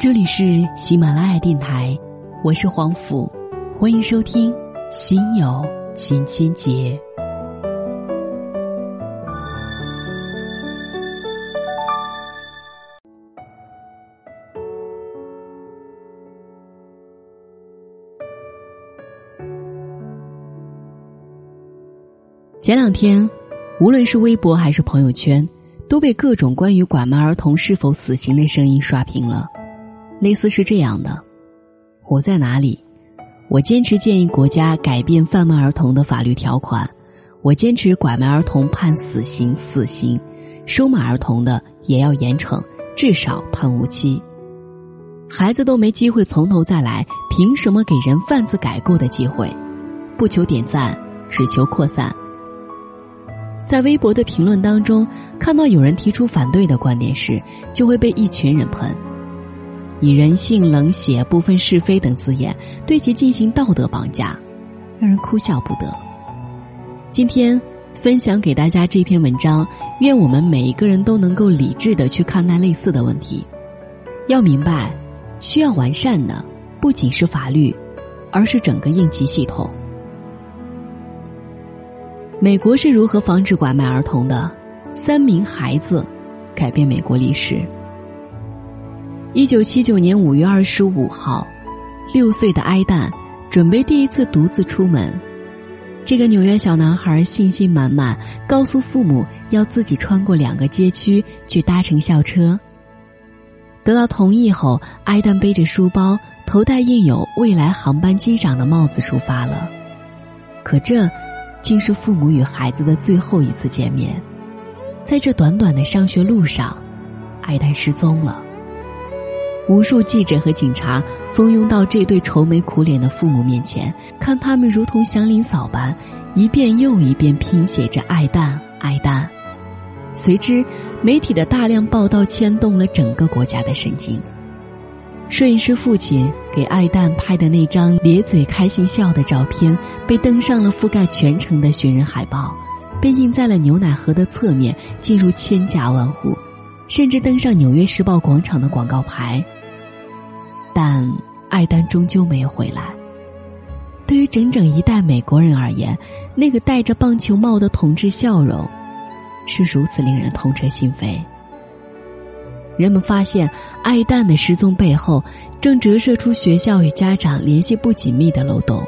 这里是喜马拉雅电台，我是黄甫，欢迎收听《心有千千结》。前两天，无论是微博还是朋友圈，都被各种关于拐卖儿童是否死刑的声音刷屏了。类似是这样的：我在哪里？我坚持建议国家改变贩卖儿童的法律条款；我坚持拐卖儿童判死刑，死刑；收买儿童的也要严惩，至少判无期。孩子都没机会从头再来，凭什么给人贩子改过的机会？不求点赞，只求扩散。在微博的评论当中，看到有人提出反对的观点时，就会被一群人喷，以人性、冷血、不分是非等字眼对其进行道德绑架，让人哭笑不得。今天分享给大家这篇文章，愿我们每一个人都能够理智的去看待类似的问题。要明白，需要完善的不仅是法律，而是整个应急系统。美国是如何防止拐卖儿童的？三名孩子改变美国历史。一九七九年五月二十五号，六岁的埃旦准备第一次独自出门。这个纽约小男孩信心满满，告诉父母要自己穿过两个街区去搭乘校车。得到同意后，埃旦背着书包，头戴印有“未来航班机长”的帽子出发了。可这。竟是父母与孩子的最后一次见面，在这短短的上学路上，艾丹失踪了。无数记者和警察蜂拥到这对愁眉苦脸的父母面前，看他们如同祥林嫂般，一遍又一遍拼写着“爱蛋，爱蛋”。随之，媒体的大量报道牵动了整个国家的神经。摄影师父亲给爱蛋拍的那张咧嘴开心笑的照片，被登上了覆盖全城的寻人海报，被印在了牛奶盒的侧面，进入千家万户，甚至登上纽约时报广场的广告牌。但艾丹终究没有回来。对于整整一代美国人而言，那个戴着棒球帽的同志笑容，是如此令人痛彻心扉。人们发现，艾旦的失踪背后，正折射出学校与家长联系不紧密的漏洞，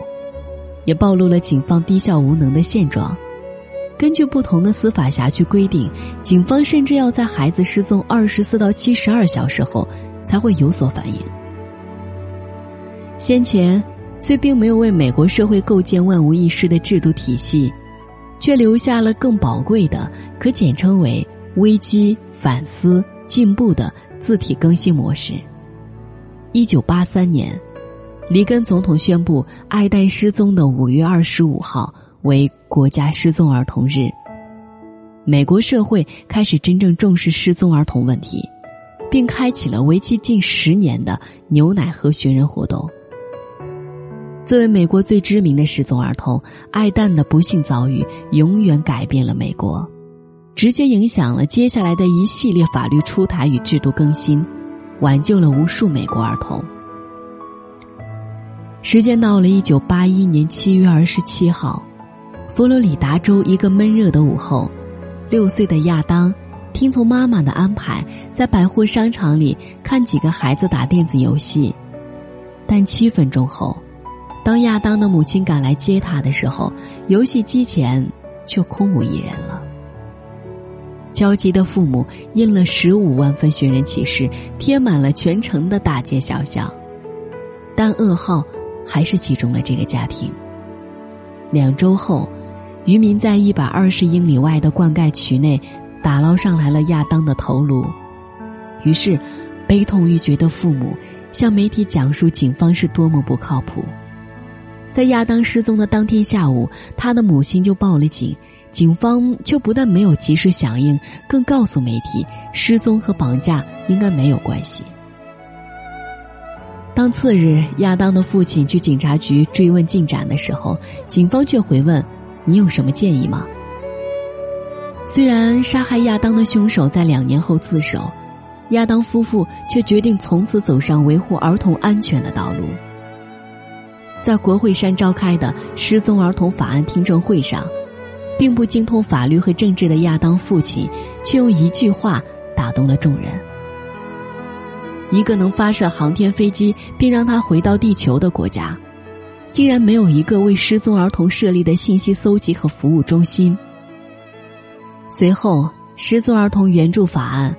也暴露了警方低效无能的现状。根据不同的司法辖区规定，警方甚至要在孩子失踪二十四到七十二小时后才会有所反应。先前虽并没有为美国社会构建万无一失的制度体系，却留下了更宝贵的，可简称为危机反思。进步的字体更新模式。一九八三年，里根总统宣布爱戴失踪的五月二十五号为国家失踪儿童日。美国社会开始真正重视失踪儿童问题，并开启了为期近十年的牛奶盒寻人活动。作为美国最知名的失踪儿童，艾旦的不幸遭遇永远改变了美国。直接影响了接下来的一系列法律出台与制度更新，挽救了无数美国儿童。时间到了一九八一年七月二十七号，佛罗里达州一个闷热的午后，六岁的亚当听从妈妈的安排，在百货商场里看几个孩子打电子游戏，但七分钟后，当亚当的母亲赶来接他的时候，游戏机前却空无一人了。焦急的父母印了十五万份寻人启事，贴满了全城的大街小巷，但噩耗还是击中了这个家庭。两周后，渔民在一百二十英里外的灌溉渠内打捞上来了亚当的头颅，于是，悲痛欲绝的父母向媒体讲述警方是多么不靠谱。在亚当失踪的当天下午，他的母亲就报了警。警方却不但没有及时响应，更告诉媒体，失踪和绑架应该没有关系。当次日亚当的父亲去警察局追问进展的时候，警方却回问：“你有什么建议吗？”虽然杀害亚当的凶手在两年后自首，亚当夫妇却决定从此走上维护儿童安全的道路。在国会山召开的失踪儿童法案听证会上，并不精通法律和政治的亚当父亲，却用一句话打动了众人：一个能发射航天飞机并让他回到地球的国家，竟然没有一个为失踪儿童设立的信息搜集和服务中心。随后，失踪儿童援助法案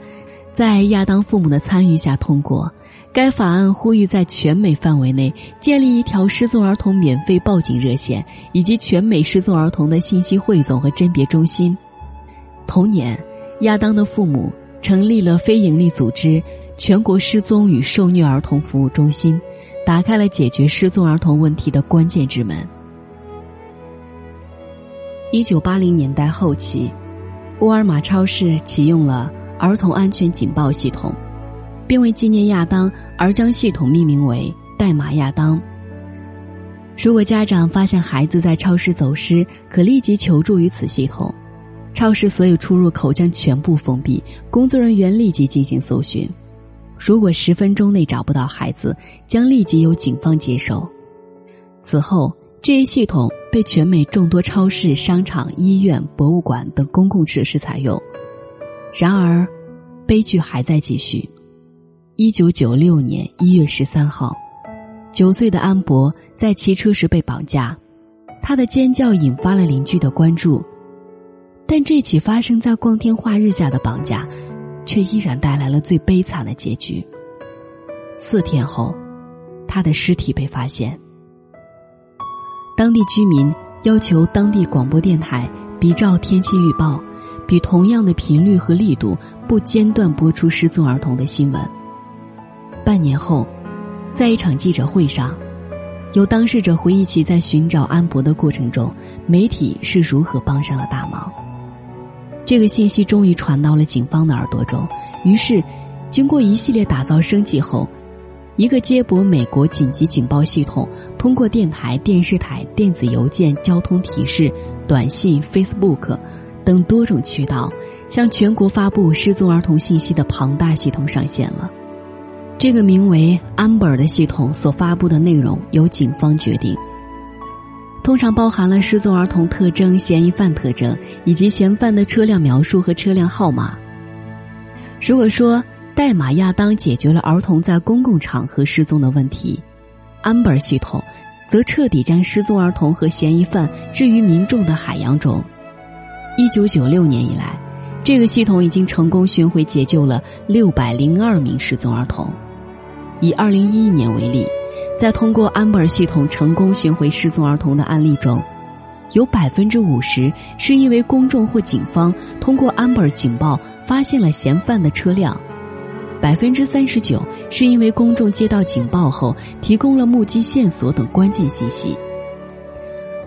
在亚当父母的参与下通过。该法案呼吁在全美范围内建立一条失踪儿童免费报警热线，以及全美失踪儿童的信息汇总和甄别中心。同年，亚当的父母成立了非营利组织“全国失踪与受虐儿童服务中心”，打开了解决失踪儿童问题的关键之门。一九八零年代后期，沃尔玛超市启用了儿童安全警报系统。并为纪念亚当而将系统命名为“代码亚当”。如果家长发现孩子在超市走失，可立即求助于此系统。超市所有出入口将全部封闭，工作人员立即进行搜寻。如果十分钟内找不到孩子，将立即由警方接手。此后，这一系统被全美众多超市、商场、医院、博物馆等公共设施采用。然而，悲剧还在继续。一九九六年一月十三号，九岁的安博在骑车时被绑架，他的尖叫引发了邻居的关注。但这起发生在光天化日下的绑架，却依然带来了最悲惨的结局。四天后，他的尸体被发现。当地居民要求当地广播电台比照天气预报，比同样的频率和力度，不间断播出失踪儿童的新闻。半年后，在一场记者会上，有当事者回忆起在寻找安博的过程中，媒体是如何帮上了大忙。这个信息终于传到了警方的耳朵中，于是，经过一系列打造升级后，一个接驳美国紧急警报系统，通过电台、电视台、电子邮件、交通提示、短信、Facebook 等多种渠道，向全国发布失踪儿童信息的庞大系统上线了。这个名为 Amber 的系统所发布的内容由警方决定，通常包含了失踪儿童特征、嫌疑犯特征以及嫌犯的车辆描述和车辆号码。如果说代码亚当解决了儿童在公共场合失踪的问题，Amber 系统则彻底将失踪儿童和嫌疑犯置于民众的海洋中。一九九六年以来，这个系统已经成功巡回解救了六百零二名失踪儿童。以二零一一年为例，在通过安博尔系统成功寻回失踪儿童的案例中，有百分之五十是因为公众或警方通过安博尔警报发现了嫌犯的车辆，百分之三十九是因为公众接到警报后提供了目击线索等关键信息，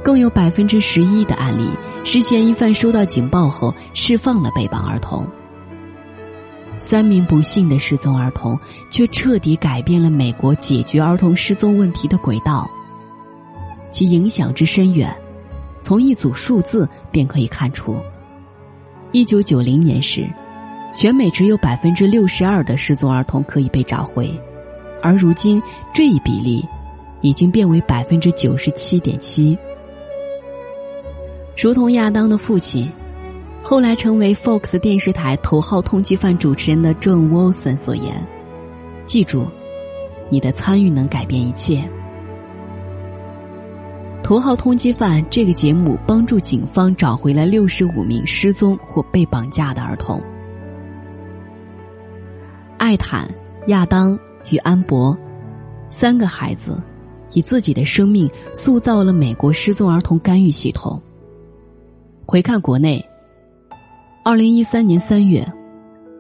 更有百分之十一的案例是嫌疑犯收到警报后释放了被绑儿童。三名不幸的失踪儿童，却彻底改变了美国解决儿童失踪问题的轨道。其影响之深远，从一组数字便可以看出。一九九零年时，全美只有百分之六十二的失踪儿童可以被找回，而如今这一比例，已经变为百分之九十七点七。如同亚当的父亲。后来成为 Fox 电视台头号通缉犯主持人的 John Wilson 所言：“记住，你的参与能改变一切。”头号通缉犯这个节目帮助警方找回了六十五名失踪或被绑架的儿童。艾坦、亚当与安博三个孩子，以自己的生命塑造了美国失踪儿童干预系统。回看国内。二零一三年三月，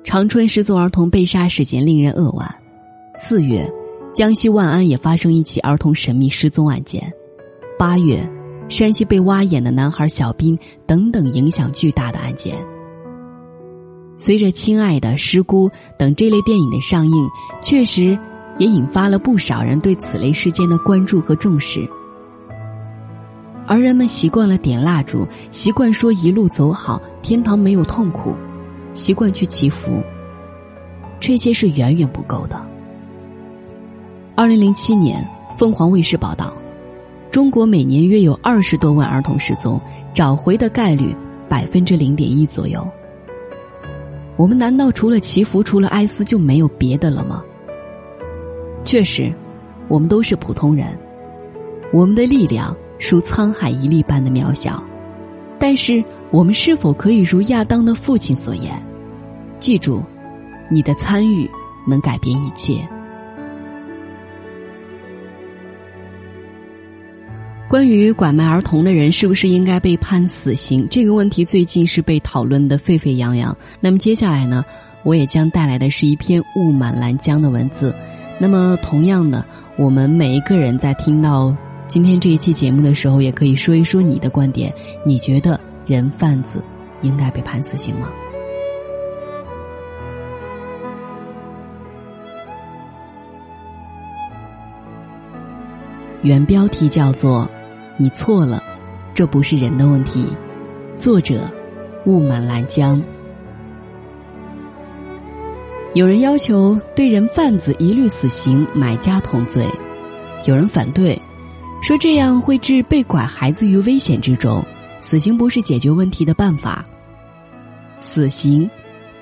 长春失踪儿童被杀事件令人扼腕。四月，江西万安也发生一起儿童神秘失踪案件。八月，山西被挖眼的男孩小斌等等影响巨大的案件。随着《亲爱的》《失孤》等这类电影的上映，确实也引发了不少人对此类事件的关注和重视。而人们习惯了点蜡烛，习惯说一路走好，天堂没有痛苦，习惯去祈福。这些是远远不够的。二零零七年，凤凰卫视报道，中国每年约有二十多万儿童失踪，找回的概率百分之零点一左右。我们难道除了祈福、除了哀思就没有别的了吗？确实，我们都是普通人，我们的力量如沧海一粒般的渺小，但是我们是否可以如亚当的父亲所言，记住，你的参与能改变一切。关于拐卖儿童的人是不是应该被判死刑这个问题，最近是被讨论的沸沸扬扬。那么接下来呢，我也将带来的是一篇雾满拦江的文字。那么同样的，我们每一个人在听到今天这一期节目的时候，也可以说一说你的观点。你觉得人贩子应该被判死刑吗？原标题叫做。你错了，这不是人的问题。作者：雾满拦江。有人要求对人贩子一律死刑，买家同罪；有人反对，说这样会置被拐孩子于危险之中。死刑不是解决问题的办法。死刑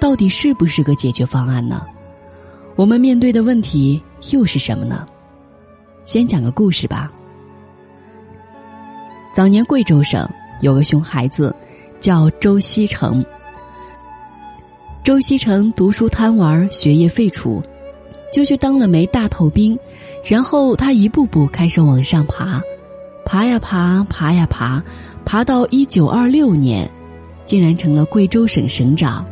到底是不是个解决方案呢？我们面对的问题又是什么呢？先讲个故事吧。早年贵州省有个熊孩子，叫周锡成。周锡成读书贪玩，学业废除，就去当了枚大头兵。然后他一步步开始往上爬，爬呀爬，爬呀爬，爬到一九二六年，竟然成了贵州省省长。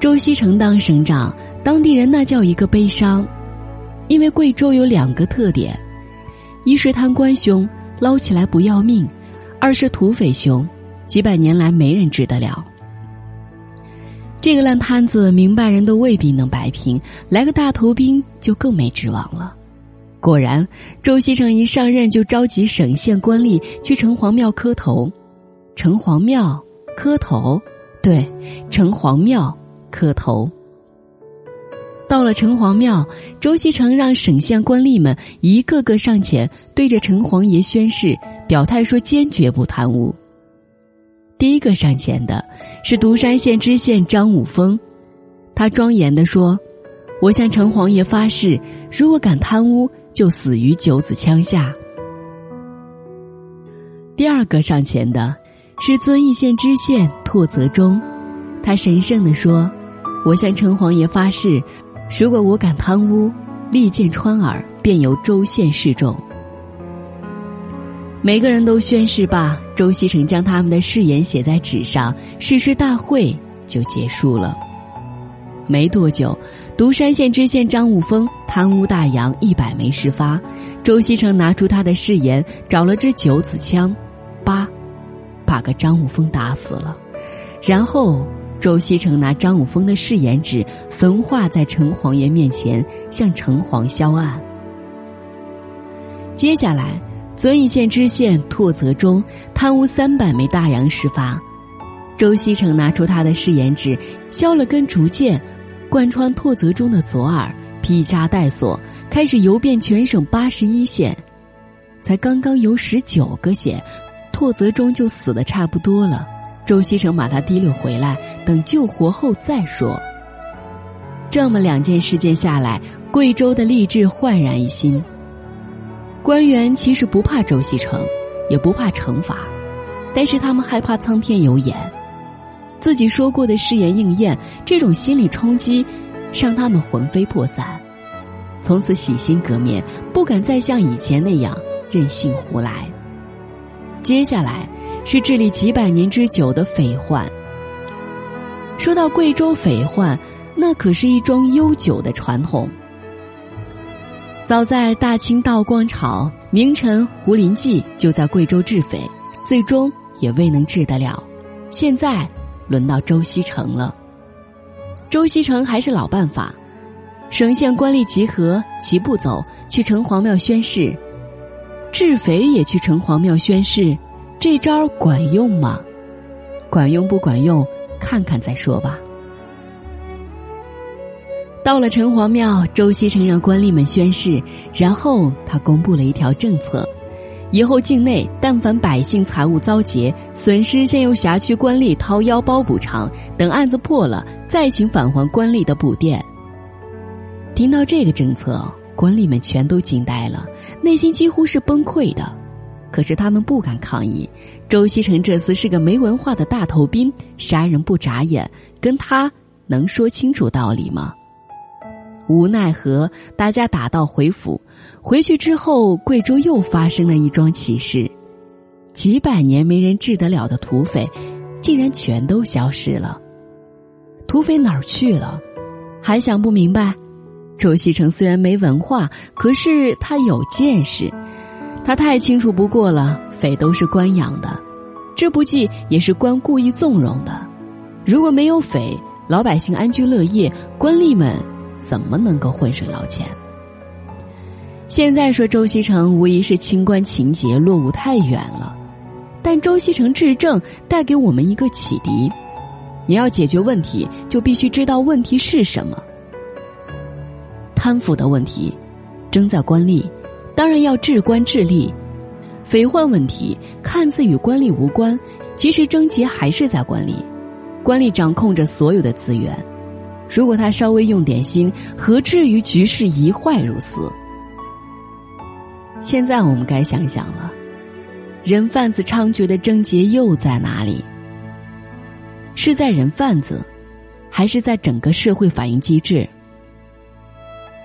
周锡成当省长，当地人那叫一个悲伤，因为贵州有两个特点：一是贪官凶。捞起来不要命，二是土匪凶，几百年来没人治得了。这个烂摊子，明白人都未必能摆平，来个大头兵就更没指望了。果然，周锡成一上任就召集省县官吏去城隍庙磕头。城隍庙磕头，对，城隍庙磕头。到了城隍庙，周锡成让省县官吏们一个个上前，对着城隍爷宣誓，表态说坚决不贪污。第一个上前的是独山县知县张武峰，他庄严的说：“我向城隍爷发誓，如果敢贪污，就死于九子枪下。”第二个上前的是遵义县知县拓泽忠，他神圣的说：“我向城隍爷发誓。”如果我敢贪污，利剑穿耳，便由州县示众。每个人都宣誓罢，周锡成将他们的誓言写在纸上，誓师大会就结束了。没多久，独山县知县张武峰贪污大洋一百枚事发，周锡成拿出他的誓言，找了支九子枪，叭，把个张武峰打死了，然后。周锡成拿张武峰的誓言纸焚化在城隍爷面前，向城隍销案。接下来，遵义县知县拓泽忠贪污三百枚大洋事发，周锡成拿出他的誓言纸，削了根竹剑，贯穿拓泽忠的左耳，披枷带锁，开始游遍全省八十一县。才刚刚游十九个县，拓泽忠就死的差不多了。周锡成把他提溜回来，等救活后再说。这么两件事件下来，贵州的吏治焕然一新。官员其实不怕周锡成，也不怕惩罚，但是他们害怕苍天有眼，自己说过的誓言应验，这种心理冲击让他们魂飞魄散，从此洗心革面，不敢再像以前那样任性胡来。接下来。是治理几百年之久的匪患。说到贵州匪患，那可是一桩悠久的传统。早在大清道光朝，名臣胡林记就在贵州治匪，最终也未能治得了。现在轮到周锡成了。周锡成还是老办法，省县官吏集合，齐步走去城隍庙宣誓，治匪也去城隍庙宣誓。这招管用吗？管用不管用，看看再说吧。到了城隍庙，周锡成让官吏们宣誓，然后他公布了一条政策：以后境内但凡百姓财物遭劫、损失，先由辖区官吏掏腰包补偿，等案子破了，再行返还官吏的补垫。听到这个政策，官吏们全都惊呆了，内心几乎是崩溃的。可是他们不敢抗议，周锡成这厮是个没文化的大头兵，杀人不眨眼，跟他能说清楚道理吗？无奈何，大家打道回府。回去之后，贵州又发生了一桩奇事：几百年没人治得了的土匪，竟然全都消失了。土匪哪儿去了？还想不明白？周锡成虽然没文化，可是他有见识，他太清楚不过了。匪都是官养的，这不济也是官故意纵容的。如果没有匪，老百姓安居乐业，官吏们。怎么能够浑水捞钱？现在说周锡成无疑是清官情节落伍太远了，但周锡成治政带给我们一个启迪：你要解决问题，就必须知道问题是什么。贪腐的问题，争在官吏，当然要治官治吏；匪患问题看似与官吏无关，其实症结还是在官吏，官吏掌控着所有的资源。如果他稍微用点心，何至于局势一坏如斯？现在我们该想想了，人贩子猖獗的症结又在哪里？是在人贩子，还是在整个社会反应机制？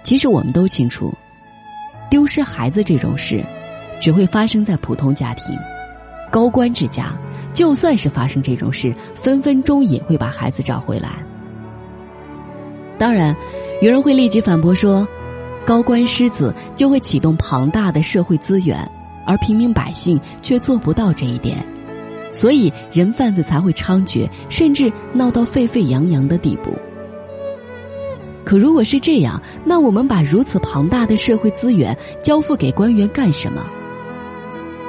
其实我们都清楚，丢失孩子这种事，只会发生在普通家庭，高官之家，就算是发生这种事，分分钟也会把孩子找回来。当然，有人会立即反驳说，高官失子就会启动庞大的社会资源，而平民百姓却做不到这一点，所以人贩子才会猖獗，甚至闹到沸沸扬扬的地步。可如果是这样，那我们把如此庞大的社会资源交付给官员干什么？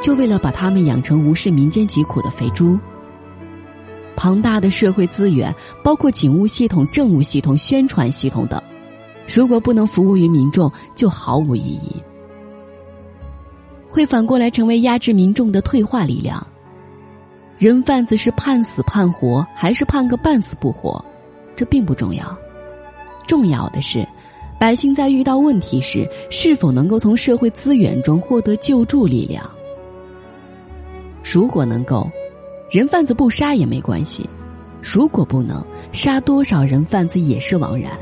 就为了把他们养成无视民间疾苦的肥猪？庞大的社会资源，包括警务系统、政务系统、宣传系统等，如果不能服务于民众，就毫无意义，会反过来成为压制民众的退化力量。人贩子是判死判活，还是判个半死不活，这并不重要，重要的是，百姓在遇到问题时，是否能够从社会资源中获得救助力量。如果能够。人贩子不杀也没关系，如果不能杀多少人贩子也是枉然。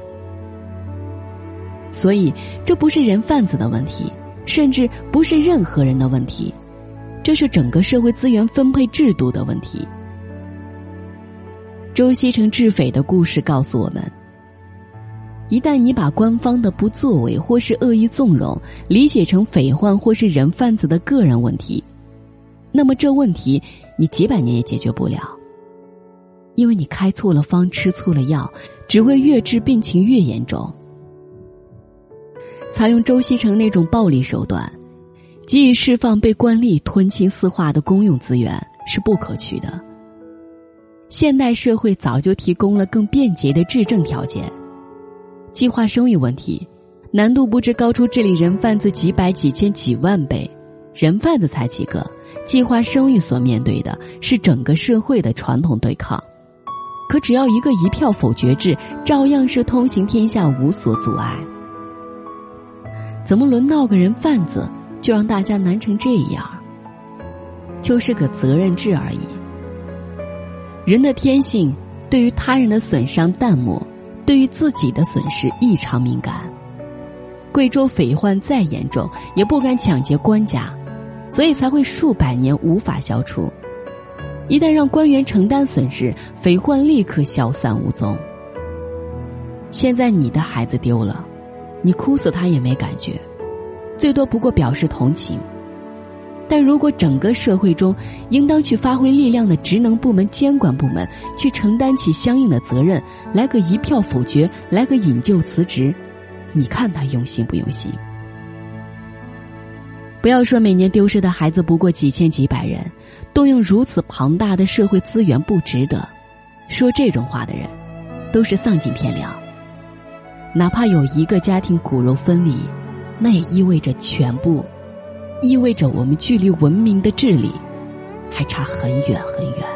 所以，这不是人贩子的问题，甚至不是任何人的问题，这是整个社会资源分配制度的问题。周锡成治匪的故事告诉我们：一旦你把官方的不作为或是恶意纵容理解成匪患或是人贩子的个人问题。那么这问题，你几百年也解决不了，因为你开错了方，吃错了药，只会越治病情越严重。采用周西成那种暴力手段，给予释放被官吏吞青私化的公用资源是不可取的。现代社会早就提供了更便捷的治政条件，计划生育问题难度不知高出这里人贩子几百、几千、几万倍。人贩子才几个，计划生育所面对的是整个社会的传统对抗。可只要一个一票否决制，照样是通行天下，无所阻碍。怎么轮到个人贩子，就让大家难成这样？就是个责任制而已。人的天性对于他人的损伤淡漠，对于自己的损失异常敏感。贵州匪患再严重，也不敢抢劫官家。所以才会数百年无法消除。一旦让官员承担损失，匪患立刻消散无踪。现在你的孩子丢了，你哭死他也没感觉，最多不过表示同情。但如果整个社会中应当去发挥力量的职能部门、监管部门去承担起相应的责任，来个一票否决，来个引咎辞职，你看他用心不用心？不要说每年丢失的孩子不过几千几百人，动用如此庞大的社会资源不值得。说这种话的人，都是丧尽天良。哪怕有一个家庭骨肉分离，那也意味着全部，意味着我们距离文明的治理还差很远很远。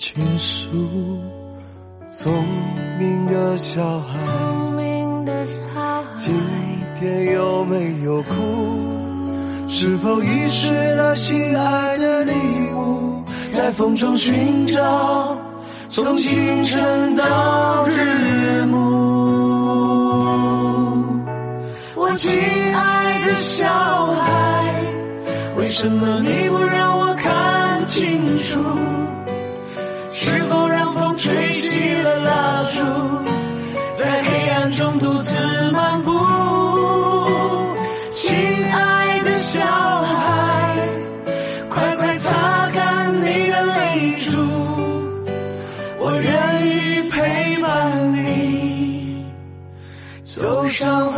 倾诉，聪明的小孩，聪明的小孩，今天有没有哭？是否遗失了心爱的礼物？在风中寻找，从清晨到日暮。我亲爱的小孩，为什么你不让我看清楚？是否让风吹熄了蜡烛，在黑暗中独自漫步？亲爱的小孩，快快擦干你的泪珠，我愿意陪伴你走上